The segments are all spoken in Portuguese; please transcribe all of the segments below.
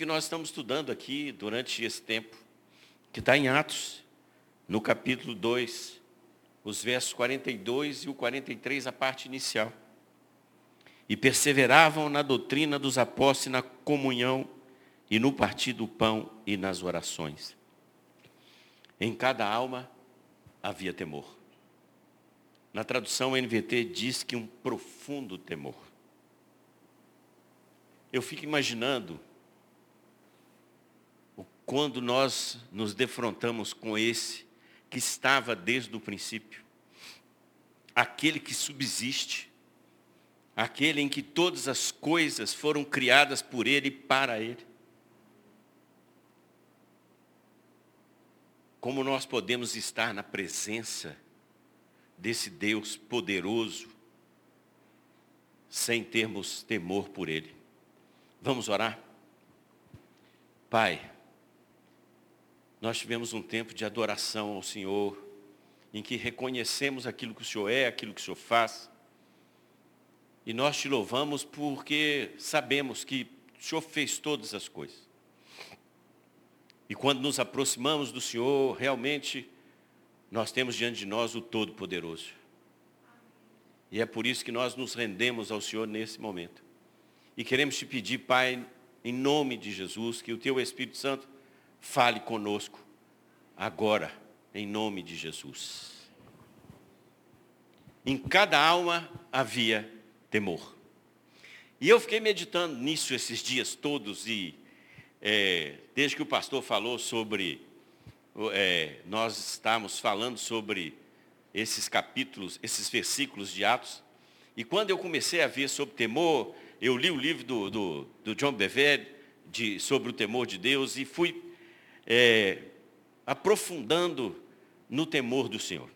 que nós estamos estudando aqui durante esse tempo, que está em Atos, no capítulo 2, os versos 42 e o 43, a parte inicial. E perseveravam na doutrina dos apóstolos na comunhão, e no partir do pão e nas orações. Em cada alma havia temor. Na tradução NVT diz que um profundo temor. Eu fico imaginando quando nós nos defrontamos com esse que estava desde o princípio, aquele que subsiste, aquele em que todas as coisas foram criadas por Ele e para Ele. Como nós podemos estar na presença desse Deus poderoso sem termos temor por Ele? Vamos orar? Pai, nós tivemos um tempo de adoração ao Senhor, em que reconhecemos aquilo que o Senhor é, aquilo que o Senhor faz. E nós te louvamos porque sabemos que o Senhor fez todas as coisas. E quando nos aproximamos do Senhor, realmente nós temos diante de nós o Todo-Poderoso. E é por isso que nós nos rendemos ao Senhor nesse momento. E queremos te pedir, Pai, em nome de Jesus, que o Teu Espírito Santo fale conosco agora, em nome de Jesus. Em cada alma havia temor. E eu fiquei meditando nisso esses dias todos e é, desde que o pastor falou sobre, é, nós estamos falando sobre esses capítulos, esses versículos de Atos, e quando eu comecei a ver sobre temor, eu li o livro do, do, do John Bevere de, sobre o temor de Deus e fui é, aprofundando no temor do Senhor.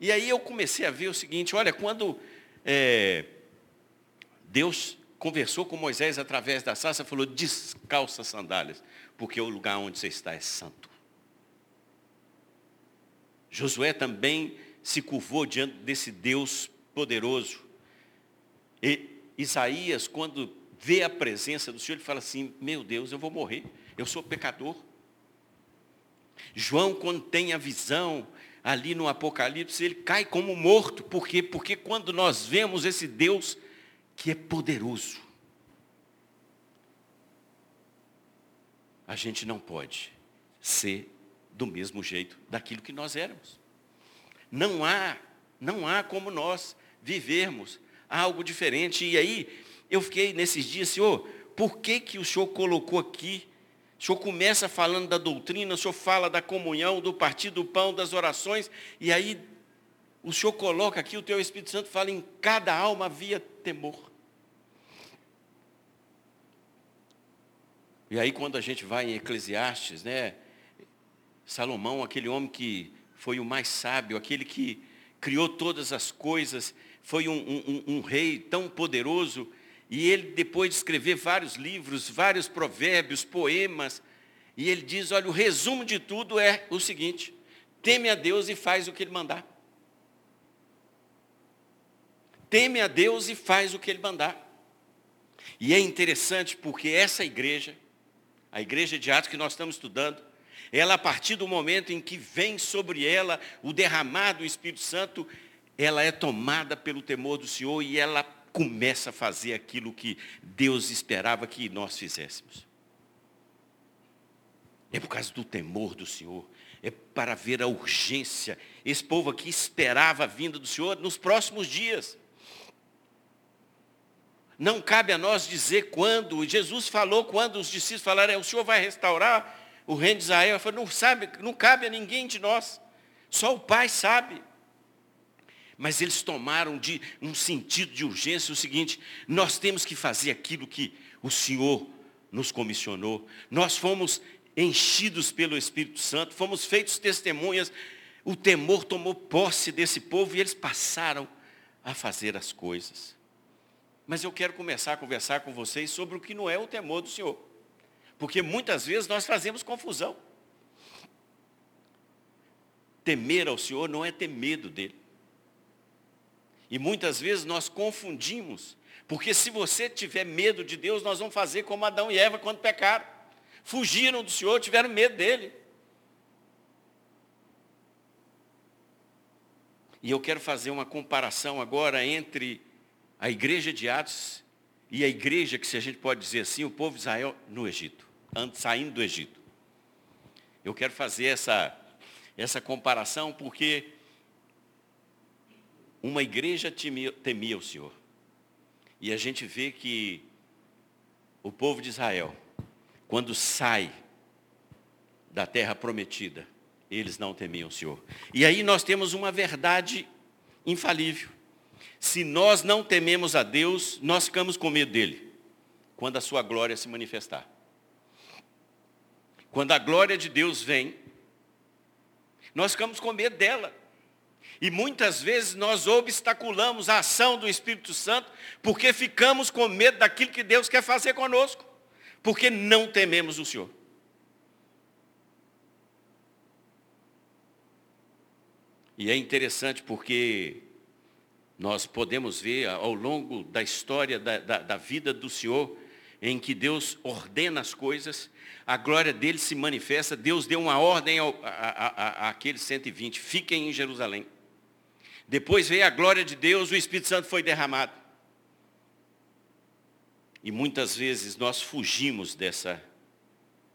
E aí eu comecei a ver o seguinte, olha, quando é, Deus conversou com Moisés através da sarça, falou, descalça as sandálias, porque o lugar onde você está é santo. Josué também se curvou diante desse Deus poderoso. E Isaías, quando vê a presença do Senhor, ele fala assim, meu Deus, eu vou morrer, eu sou pecador. João, quando tem a visão ali no Apocalipse, ele cai como morto. Por quê? Porque quando nós vemos esse Deus que é poderoso, a gente não pode ser do mesmo jeito daquilo que nós éramos. Não há, não há como nós vivermos algo diferente. E aí, eu fiquei nesses dias, Senhor, por que, que o Senhor colocou aqui o senhor começa falando da doutrina, o senhor fala da comunhão, do partir do pão, das orações, e aí o senhor coloca aqui, o teu Espírito Santo fala, em cada alma havia temor. E aí quando a gente vai em Eclesiastes, né, Salomão, aquele homem que foi o mais sábio, aquele que criou todas as coisas, foi um, um, um rei tão poderoso, e ele, depois de escrever vários livros, vários provérbios, poemas, e ele diz: olha, o resumo de tudo é o seguinte: teme a Deus e faz o que ele mandar. Teme a Deus e faz o que ele mandar. E é interessante porque essa igreja, a igreja de Atos que nós estamos estudando, ela a partir do momento em que vem sobre ela o derramar do Espírito Santo, ela é tomada pelo temor do Senhor e ela começa a fazer aquilo que Deus esperava que nós fizéssemos. É por causa do temor do Senhor, é para ver a urgência. Esse povo aqui esperava a vinda do Senhor nos próximos dias. Não cabe a nós dizer quando. Jesus falou quando os discípulos falaram, é, o Senhor vai restaurar o reino de Israel. Ele falou, não sabe, não cabe a ninguém de nós. Só o Pai sabe mas eles tomaram de um sentido de urgência o seguinte: nós temos que fazer aquilo que o Senhor nos comissionou. Nós fomos enchidos pelo Espírito Santo, fomos feitos testemunhas. O temor tomou posse desse povo e eles passaram a fazer as coisas. Mas eu quero começar a conversar com vocês sobre o que não é o temor do Senhor. Porque muitas vezes nós fazemos confusão. Temer ao Senhor não é ter medo dele. E muitas vezes nós confundimos Porque se você tiver medo de Deus, nós vamos fazer como Adão e Eva quando pecaram. Fugiram do Senhor, tiveram medo dele. E eu quero fazer uma comparação agora entre a igreja de Atos e a igreja, que se a gente pode dizer assim, o povo de Israel no Egito, saindo do Egito. Eu quero fazer essa, essa comparação porque uma igreja temia, temia o Senhor. E a gente vê que o povo de Israel, quando sai da terra prometida, eles não temiam o Senhor. E aí nós temos uma verdade infalível. Se nós não tememos a Deus, nós ficamos com medo dele, quando a sua glória se manifestar. Quando a glória de Deus vem, nós ficamos com medo dela. E muitas vezes nós obstaculamos a ação do Espírito Santo porque ficamos com medo daquilo que Deus quer fazer conosco, porque não tememos o Senhor. E é interessante porque nós podemos ver ao longo da história da, da, da, vida do Senhor, em que Deus ordena as coisas, a glória dele se manifesta, Deus deu uma ordem àqueles 120, fiquem em Jerusalém. Depois veio a glória de Deus, o Espírito Santo foi derramado. E muitas vezes nós fugimos dessa,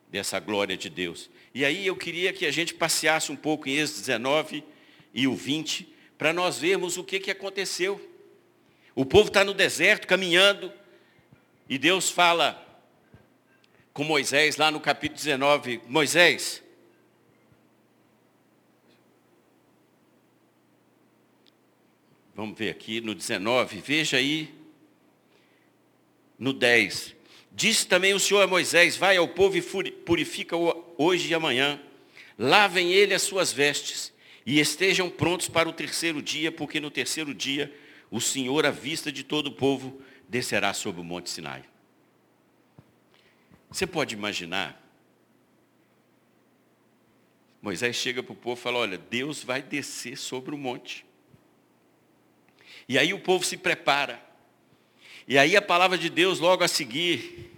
dessa glória de Deus. E aí eu queria que a gente passeasse um pouco em Êxodo 19, e o 20, para nós vermos o que, que aconteceu. O povo está no deserto, caminhando, e Deus fala com Moisés, lá no capítulo 19, Moisés, vamos ver aqui no 19, veja aí, no 10, disse também o Senhor a Moisés, vai ao povo e purifica-o hoje e amanhã, lavem ele as suas vestes, e estejam prontos para o terceiro dia, porque no terceiro dia o Senhor, à vista de todo o povo, descerá sobre o monte Sinai. Você pode imaginar? Moisés chega para o povo e fala, olha, Deus vai descer sobre o monte. E aí o povo se prepara. E aí a palavra de Deus logo a seguir,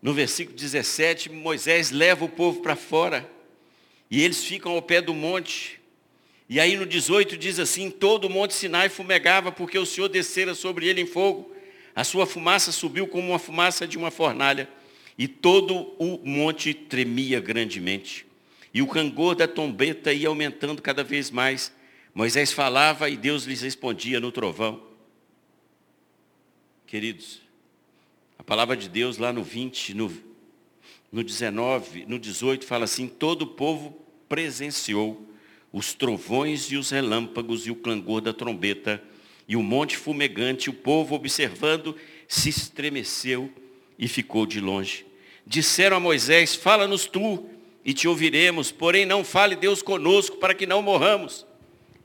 no versículo 17, Moisés leva o povo para fora e eles ficam ao pé do monte. E aí no 18 diz assim: Todo o monte Sinai fumegava, porque o Senhor descera sobre ele em fogo. A sua fumaça subiu como uma fumaça de uma fornalha. E todo o monte tremia grandemente. E o cangor da trombeta ia aumentando cada vez mais. Moisés falava e Deus lhes respondia no trovão. Queridos, a palavra de Deus lá no 20, no, no 19, no 18, fala assim: todo o povo presenciou os trovões e os relâmpagos e o clangor da trombeta e o monte fumegante, o povo observando, se estremeceu e ficou de longe. Disseram a Moisés: Fala-nos tu e te ouviremos, porém não fale Deus conosco para que não morramos.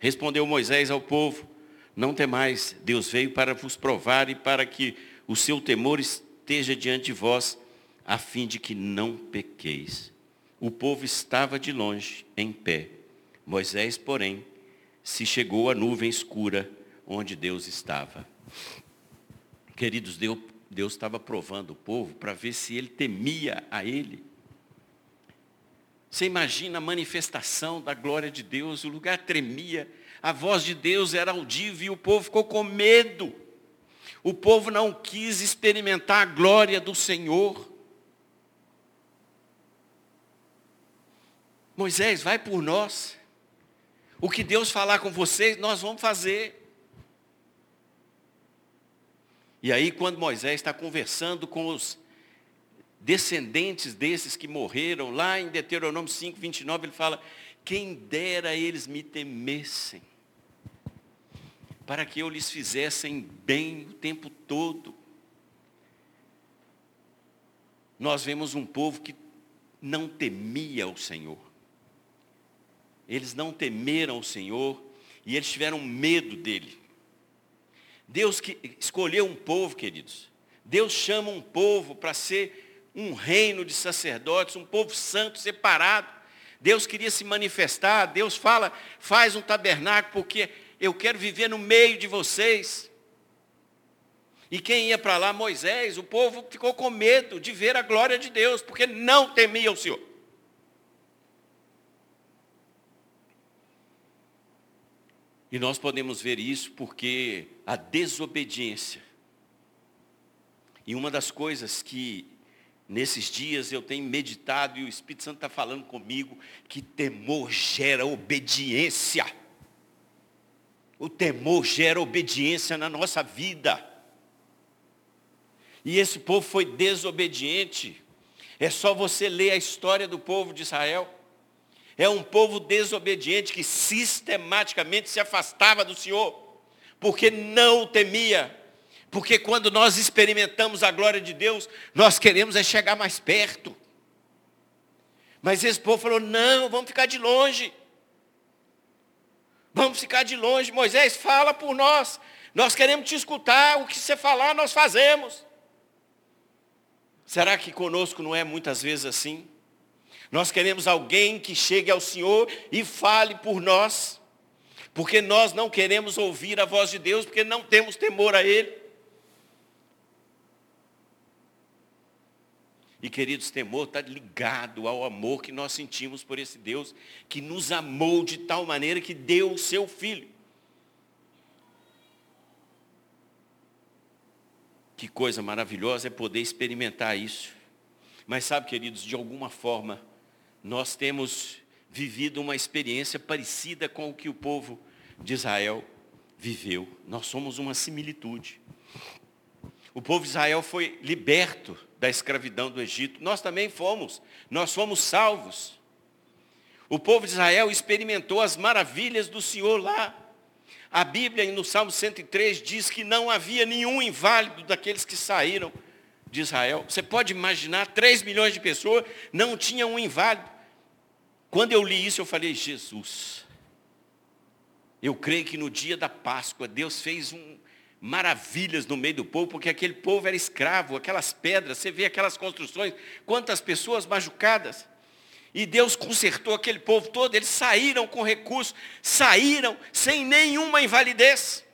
Respondeu Moisés ao povo: Não temais, Deus veio para vos provar e para que o seu temor esteja diante de vós a fim de que não pequeis. O povo estava de longe, em pé. Moisés, porém, se chegou à nuvem escura onde Deus estava. Queridos, Deus, estava provando o povo para ver se ele temia a ele. Você imagina a manifestação da glória de Deus, o lugar tremia, a voz de Deus era audível e o povo ficou com medo. O povo não quis experimentar a glória do Senhor. Moisés, vai por nós. O que Deus falar com vocês, nós vamos fazer. E aí, quando Moisés está conversando com os descendentes desses que morreram, lá em Deuteronômio 5, 29, ele fala: Quem dera eles me temessem, para que eu lhes fizessem bem o tempo todo. Nós vemos um povo que não temia o Senhor. Eles não temeram o Senhor e eles tiveram medo dele. Deus que escolheu um povo, queridos. Deus chama um povo para ser um reino de sacerdotes, um povo santo, separado. Deus queria se manifestar, Deus fala, faz um tabernáculo, porque eu quero viver no meio de vocês. E quem ia para lá? Moisés. O povo ficou com medo de ver a glória de Deus, porque não temia o Senhor. E nós podemos ver isso porque a desobediência. E uma das coisas que nesses dias eu tenho meditado e o Espírito Santo está falando comigo, que temor gera obediência. O temor gera obediência na nossa vida. E esse povo foi desobediente. É só você ler a história do povo de Israel. É um povo desobediente que sistematicamente se afastava do Senhor, porque não o temia. Porque quando nós experimentamos a glória de Deus, nós queremos é chegar mais perto. Mas esse povo falou: não, vamos ficar de longe. Vamos ficar de longe. Moisés, fala por nós. Nós queremos te escutar. O que você falar, nós fazemos. Será que conosco não é muitas vezes assim? Nós queremos alguém que chegue ao Senhor e fale por nós, porque nós não queremos ouvir a voz de Deus, porque não temos temor a Ele. E queridos, temor está ligado ao amor que nós sentimos por esse Deus, que nos amou de tal maneira que deu o seu Filho. Que coisa maravilhosa é poder experimentar isso. Mas sabe, queridos, de alguma forma, nós temos vivido uma experiência parecida com o que o povo de Israel viveu. Nós somos uma similitude. O povo de Israel foi liberto da escravidão do Egito. Nós também fomos. Nós fomos salvos. O povo de Israel experimentou as maravilhas do Senhor lá. A Bíblia, no Salmo 103, diz que não havia nenhum inválido daqueles que saíram de Israel. Você pode imaginar, 3 milhões de pessoas não tinham um inválido. Quando eu li isso, eu falei, Jesus, eu creio que no dia da Páscoa, Deus fez um, maravilhas no meio do povo, porque aquele povo era escravo, aquelas pedras, você vê aquelas construções, quantas pessoas machucadas. E Deus consertou aquele povo todo, eles saíram com recursos, saíram sem nenhuma invalidez.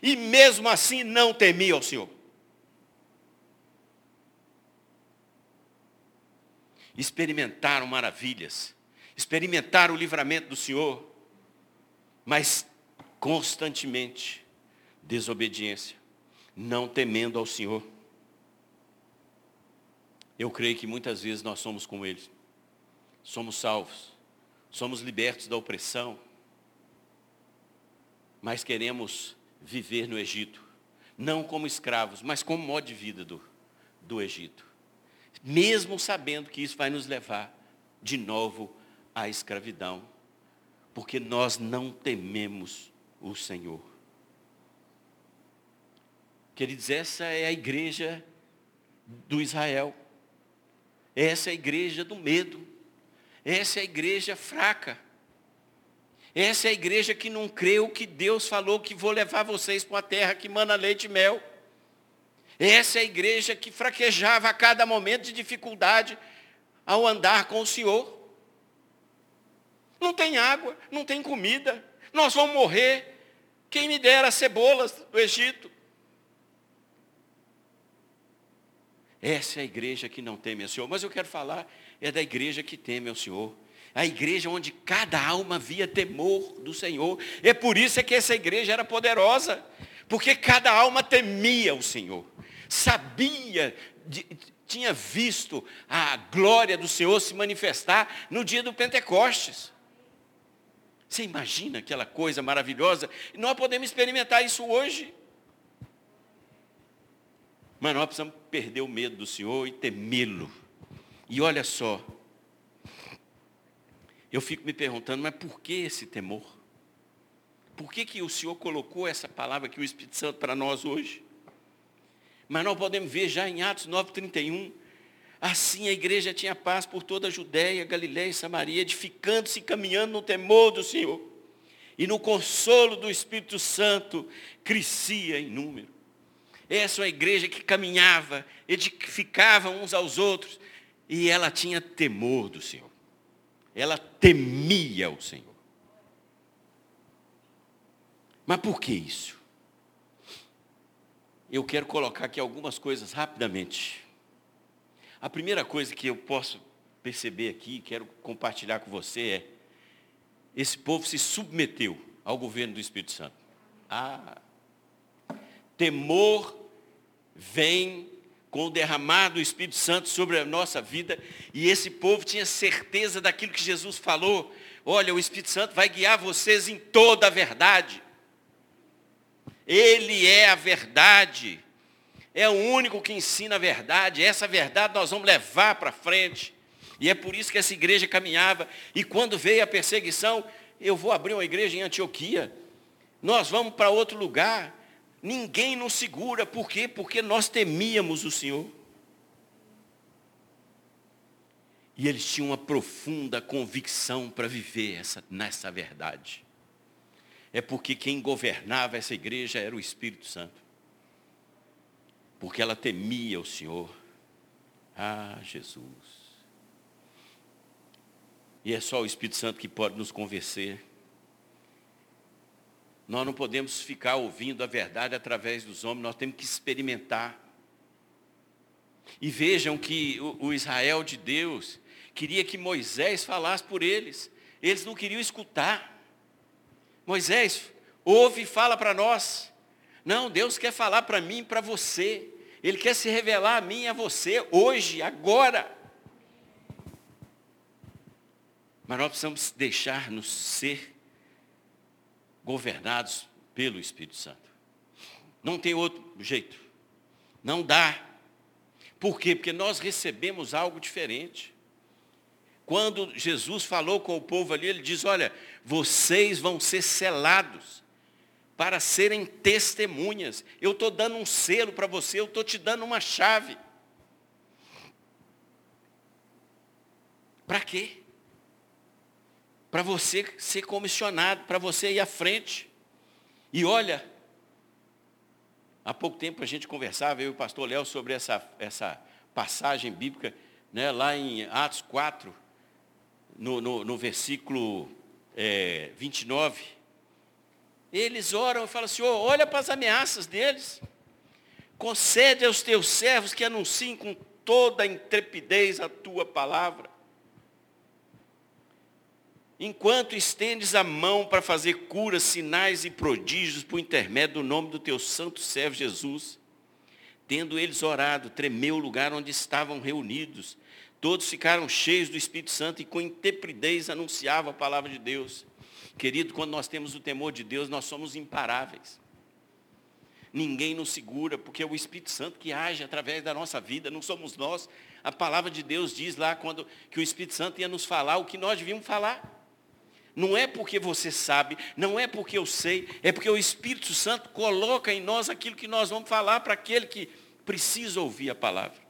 E mesmo assim não temiam o Senhor. experimentaram maravilhas, experimentaram o livramento do Senhor, mas constantemente desobediência, não temendo ao Senhor. Eu creio que muitas vezes nós somos como eles. Somos salvos, somos libertos da opressão, mas queremos viver no Egito, não como escravos, mas como modo de vida do, do Egito mesmo sabendo que isso vai nos levar de novo à escravidão, porque nós não tememos o Senhor. Queridos, essa é a igreja do Israel. Essa é a igreja do medo. Essa é a igreja fraca. Essa é a igreja que não creu que Deus falou que vou levar vocês para uma terra que mana leite e mel. Essa é a igreja que fraquejava a cada momento de dificuldade ao andar com o Senhor. Não tem água, não tem comida, nós vamos morrer. Quem me dera cebolas do Egito? Essa é a igreja que não teme ao Senhor. Mas eu quero falar é da igreja que teme ao Senhor. A igreja onde cada alma via temor do Senhor. É por isso é que essa igreja era poderosa. Porque cada alma temia o Senhor sabia, de, tinha visto a glória do Senhor se manifestar no dia do Pentecostes. Você imagina aquela coisa maravilhosa? Nós podemos experimentar isso hoje. Mas nós precisamos perder o medo do Senhor e temê-lo. E olha só, eu fico me perguntando, mas por que esse temor? Por que, que o Senhor colocou essa palavra aqui, o Espírito Santo, para nós hoje? Mas nós podemos ver já em Atos 9,31, assim a igreja tinha paz por toda a Judéia, Galiléia e Samaria, edificando-se e caminhando no temor do Senhor. E no consolo do Espírito Santo crescia em número. Essa é uma igreja que caminhava, edificava uns aos outros, e ela tinha temor do Senhor. Ela temia o Senhor. Mas por que isso? eu quero colocar aqui algumas coisas rapidamente. A primeira coisa que eu posso perceber aqui, quero compartilhar com você é, esse povo se submeteu ao governo do Espírito Santo. Ah, temor vem com o derramar do Espírito Santo sobre a nossa vida, e esse povo tinha certeza daquilo que Jesus falou. Olha, o Espírito Santo vai guiar vocês em toda a verdade. Ele é a verdade. É o único que ensina a verdade. Essa verdade nós vamos levar para frente. E é por isso que essa igreja caminhava. E quando veio a perseguição, eu vou abrir uma igreja em Antioquia. Nós vamos para outro lugar. Ninguém nos segura. Por quê? Porque nós temíamos o Senhor. E eles tinham uma profunda convicção para viver essa, nessa verdade. É porque quem governava essa igreja era o Espírito Santo. Porque ela temia o Senhor. Ah, Jesus. E é só o Espírito Santo que pode nos convencer. Nós não podemos ficar ouvindo a verdade através dos homens, nós temos que experimentar. E vejam que o, o Israel de Deus queria que Moisés falasse por eles. Eles não queriam escutar. Moisés, ouve e fala para nós. Não, Deus quer falar para mim e para você. Ele quer se revelar a mim e a você hoje, agora. Mas nós precisamos deixar-nos ser governados pelo Espírito Santo. Não tem outro jeito. Não dá. Por quê? Porque nós recebemos algo diferente. Quando Jesus falou com o povo ali, ele diz: Olha, vocês vão ser selados para serem testemunhas. Eu estou dando um selo para você, eu estou te dando uma chave. Para quê? Para você ser comissionado, para você ir à frente. E olha, há pouco tempo a gente conversava, eu e o pastor Léo, sobre essa, essa passagem bíblica, né, lá em Atos 4, no, no, no versículo é, 29, eles oram e falam, Senhor, olha para as ameaças deles. Concede aos teus servos que anunciem com toda a intrepidez a tua palavra. Enquanto estendes a mão para fazer curas, sinais e prodígios por intermédio do nome do teu santo servo Jesus. Tendo eles orado, tremeu o lugar onde estavam reunidos Todos ficaram cheios do Espírito Santo e com intrepidez anunciavam a palavra de Deus. Querido, quando nós temos o temor de Deus, nós somos imparáveis. Ninguém nos segura, porque é o Espírito Santo que age através da nossa vida, não somos nós. A palavra de Deus diz lá quando que o Espírito Santo ia nos falar o que nós devíamos falar. Não é porque você sabe, não é porque eu sei, é porque o Espírito Santo coloca em nós aquilo que nós vamos falar para aquele que precisa ouvir a palavra.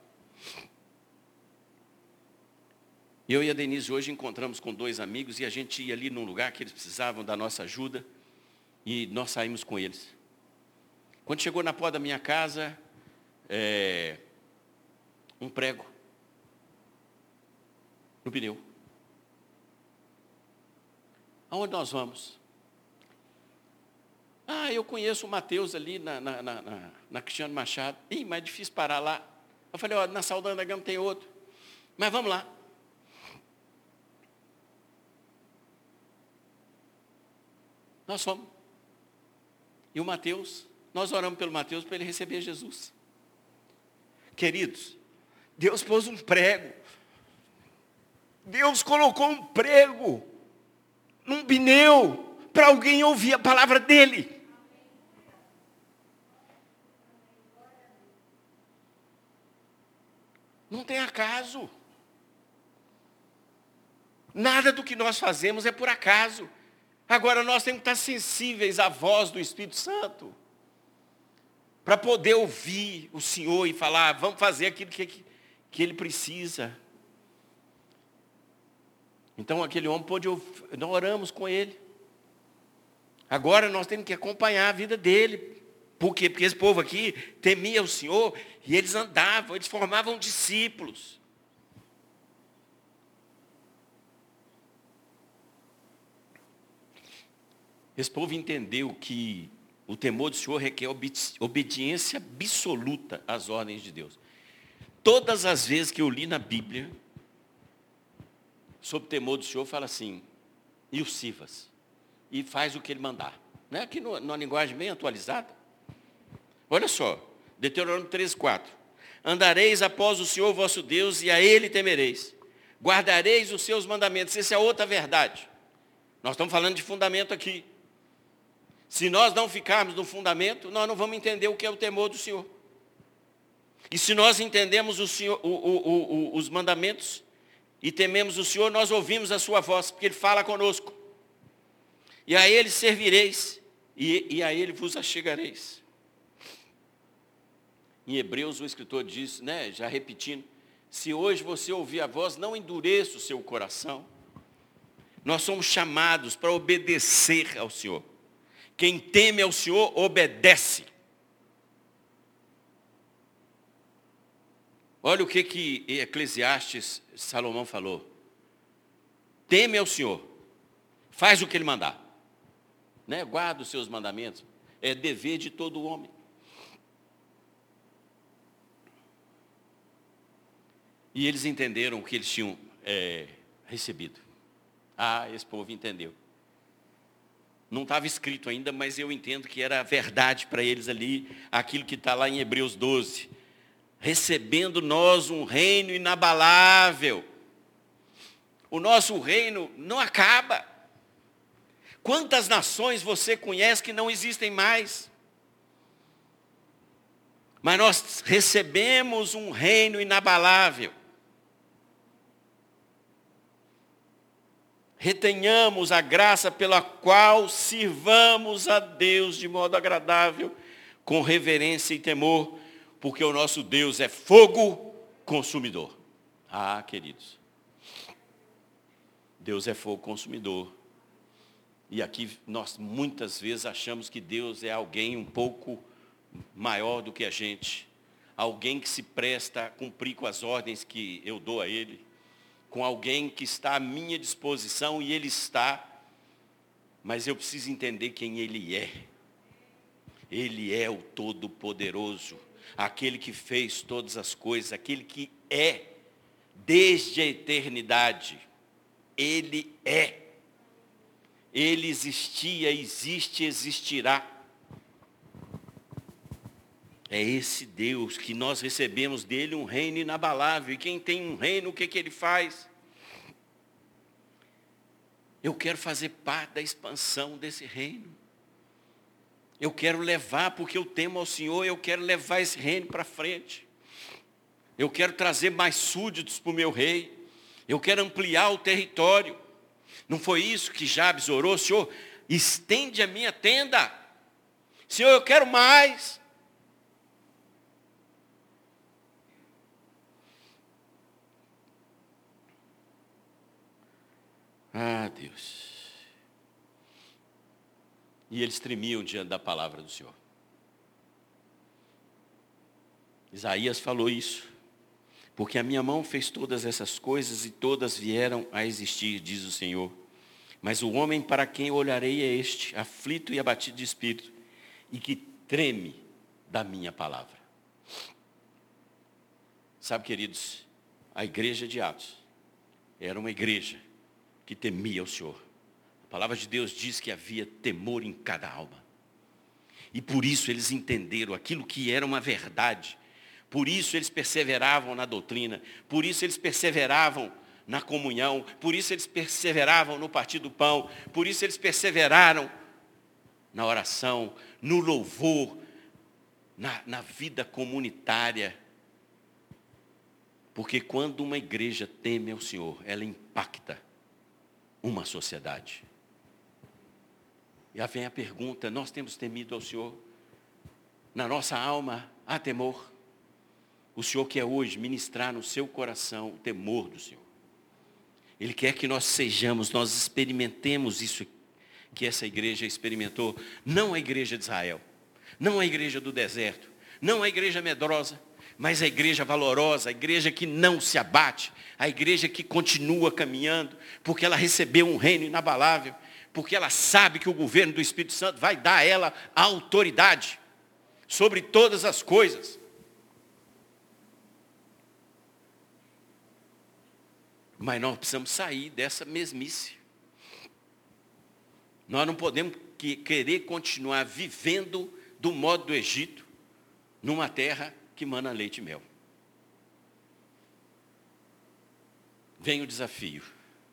Eu e a Denise hoje encontramos com dois amigos e a gente ia ali num lugar que eles precisavam da nossa ajuda e nós saímos com eles. Quando chegou na porta da minha casa, é, um prego no pneu. Aonde nós vamos? Ah, eu conheço o Mateus ali na, na, na, na, na Cristiano Machado. Ih, mas é difícil parar lá. Eu falei, ó, na Saldanha da Gama tem outro. Mas vamos lá. Nós fomos. E o Mateus, nós oramos pelo Mateus para ele receber Jesus. Queridos, Deus pôs um prego. Deus colocou um prego num pneu para alguém ouvir a palavra dele. Não tem acaso. Nada do que nós fazemos é por acaso. Agora nós temos que estar sensíveis à voz do Espírito Santo. Para poder ouvir o Senhor e falar, vamos fazer aquilo que, que ele precisa. Então aquele homem pôde nós oramos com ele. Agora nós temos que acompanhar a vida dele. Por quê? Porque esse povo aqui temia o Senhor e eles andavam, eles formavam discípulos. Esse povo entendeu que O temor do Senhor requer obediência absoluta às ordens de Deus. Todas as vezes que eu li na Bíblia sobre o temor do Senhor, fala assim, e o Sivas, e faz o que ele mandar. Não é aqui numa linguagem bem atualizada? Olha só, Deuteronômio 13, 4. Andareis após o Senhor vosso Deus e a Ele temereis. Guardareis os seus mandamentos. Essa é outra verdade. Nós estamos falando de fundamento aqui. Se nós não ficarmos no fundamento, nós não vamos entender o que é o temor do Senhor. E se nós entendemos o Senhor, o, o, os mandamentos e tememos o Senhor, nós ouvimos a sua voz, porque Ele fala conosco. E a Ele servireis, e, e a Ele vos achegareis. Em Hebreus, o escritor diz, né, já repetindo, se hoje você ouvir a voz, não endureça o seu coração. Nós somos chamados para obedecer ao Senhor. Quem teme ao Senhor, obedece. Olha o que, que Eclesiastes Salomão falou. Teme ao Senhor, faz o que ele mandar. Né? Guarda os seus mandamentos. É dever de todo homem. E eles entenderam o que eles tinham é, recebido. Ah, esse povo entendeu. Não estava escrito ainda, mas eu entendo que era verdade para eles ali, aquilo que está lá em Hebreus 12. Recebendo nós um reino inabalável. O nosso reino não acaba. Quantas nações você conhece que não existem mais? Mas nós recebemos um reino inabalável. retenhamos a graça pela qual sirvamos a Deus de modo agradável, com reverência e temor, porque o nosso Deus é fogo consumidor. Ah, queridos, Deus é fogo consumidor. E aqui nós muitas vezes achamos que Deus é alguém um pouco maior do que a gente, alguém que se presta a cumprir com as ordens que eu dou a Ele com alguém que está à minha disposição e ele está, mas eu preciso entender quem ele é. Ele é o Todo-Poderoso, aquele que fez todas as coisas, aquele que é desde a eternidade. Ele é. Ele existia, existe, existirá. É esse Deus que nós recebemos dele um reino inabalável. E quem tem um reino, o que, que ele faz? Eu quero fazer parte da expansão desse reino. Eu quero levar, porque eu temo ao Senhor, eu quero levar esse reino para frente. Eu quero trazer mais súditos para o meu rei. Eu quero ampliar o território. Não foi isso que Jabes orou, Senhor? Estende a minha tenda. Senhor, eu quero mais. Ah, Deus. E eles tremiam diante da palavra do Senhor. Isaías falou isso. Porque a minha mão fez todas essas coisas e todas vieram a existir, diz o Senhor. Mas o homem para quem olharei é este, aflito e abatido de espírito, e que treme da minha palavra. Sabe, queridos, a igreja de Atos era uma igreja que temia o Senhor. A palavra de Deus diz que havia temor em cada alma. E por isso eles entenderam aquilo que era uma verdade. Por isso eles perseveravam na doutrina. Por isso eles perseveravam na comunhão. Por isso eles perseveravam no partir do pão. Por isso eles perseveraram na oração, no louvor, na, na vida comunitária. Porque quando uma igreja teme ao Senhor, ela impacta uma sociedade. Aí vem a pergunta: nós temos temido ao Senhor? Na nossa alma há temor? O Senhor quer hoje ministrar no seu coração o temor do Senhor. Ele quer que nós sejamos, nós experimentemos isso que essa igreja experimentou. Não a igreja de Israel, não a igreja do deserto, não a igreja medrosa, mas a igreja valorosa, a igreja que não se abate, a igreja que continua caminhando, porque ela recebeu um reino inabalável, porque ela sabe que o governo do Espírito Santo vai dar a ela a autoridade sobre todas as coisas. Mas nós precisamos sair dessa mesmice. Nós não podemos querer continuar vivendo do modo do Egito, numa terra que mana leite e mel. Vem o desafio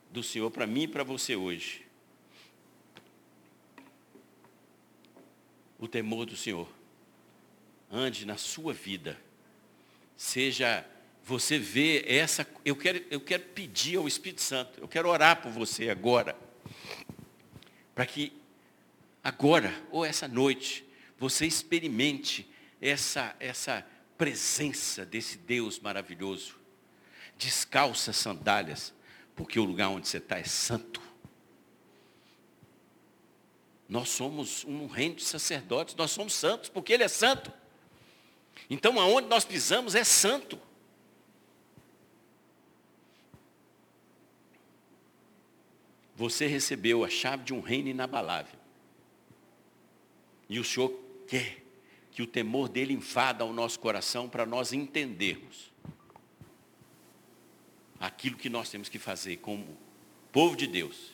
do Senhor para mim e para você hoje. O temor do Senhor. Ande na sua vida. Seja você vê essa. Eu quero, eu quero pedir ao Espírito Santo, eu quero orar por você agora. Para que agora, ou essa noite, você experimente essa, essa presença desse Deus maravilhoso. Descalça as sandálias, porque o lugar onde você está é santo. Nós somos um reino de sacerdotes, nós somos santos, porque Ele é santo. Então, aonde nós pisamos é santo. Você recebeu a chave de um reino inabalável. E o Senhor quer que o temor dele invada o nosso coração para nós entendermos aquilo que nós temos que fazer como povo de Deus.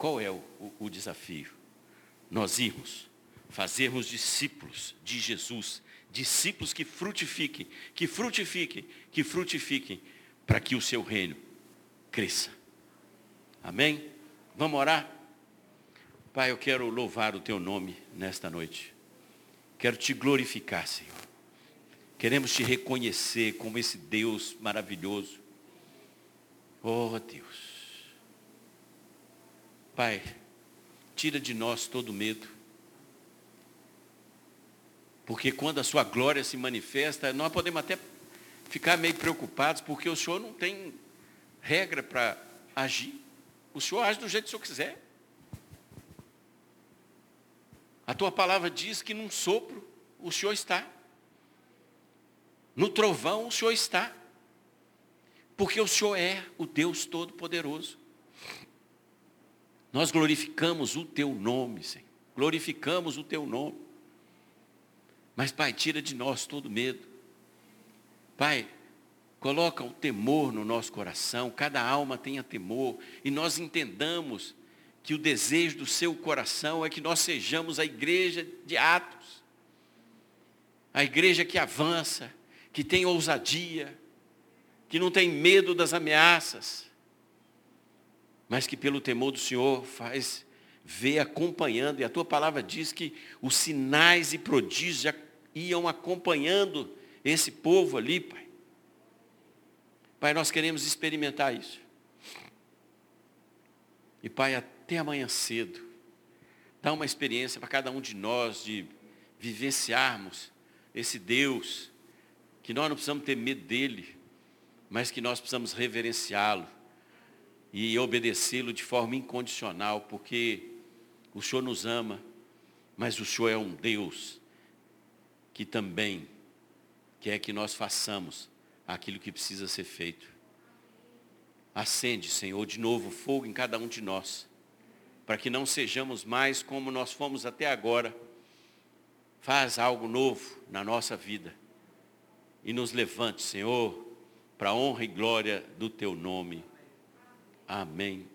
Qual é o, o, o desafio? Nós irmos, fazermos discípulos de Jesus, discípulos que frutifiquem, que frutifiquem, que frutifiquem, para que o seu reino cresça. Amém? Vamos orar? Pai, eu quero louvar o teu nome nesta noite. Quero te glorificar, Senhor. Queremos te reconhecer como esse Deus maravilhoso. Oh, Deus. Pai, tira de nós todo medo. Porque quando a sua glória se manifesta, nós podemos até ficar meio preocupados, porque o Senhor não tem regra para agir. O Senhor age do jeito que o Senhor quiser. A tua palavra diz que num sopro o Senhor está. No trovão o Senhor está. Porque o Senhor é o Deus Todo-Poderoso. Nós glorificamos o teu nome, Senhor. Glorificamos o teu nome. Mas, Pai, tira de nós todo medo. Pai, Coloca o temor no nosso coração, cada alma tenha temor, e nós entendamos que o desejo do seu coração é que nós sejamos a igreja de Atos, a igreja que avança, que tem ousadia, que não tem medo das ameaças, mas que pelo temor do Senhor faz ver acompanhando, e a tua palavra diz que os sinais e prodígios já iam acompanhando esse povo ali, Pai. Pai, nós queremos experimentar isso. E Pai, até amanhã cedo, dá uma experiência para cada um de nós de vivenciarmos esse Deus, que nós não precisamos ter medo dele, mas que nós precisamos reverenciá-lo e obedecê-lo de forma incondicional, porque o Senhor nos ama, mas o Senhor é um Deus que também quer que nós façamos aquilo que precisa ser feito. Acende, Senhor, de novo fogo em cada um de nós, para que não sejamos mais como nós fomos até agora. Faz algo novo na nossa vida e nos levante, Senhor, para a honra e glória do teu nome. Amém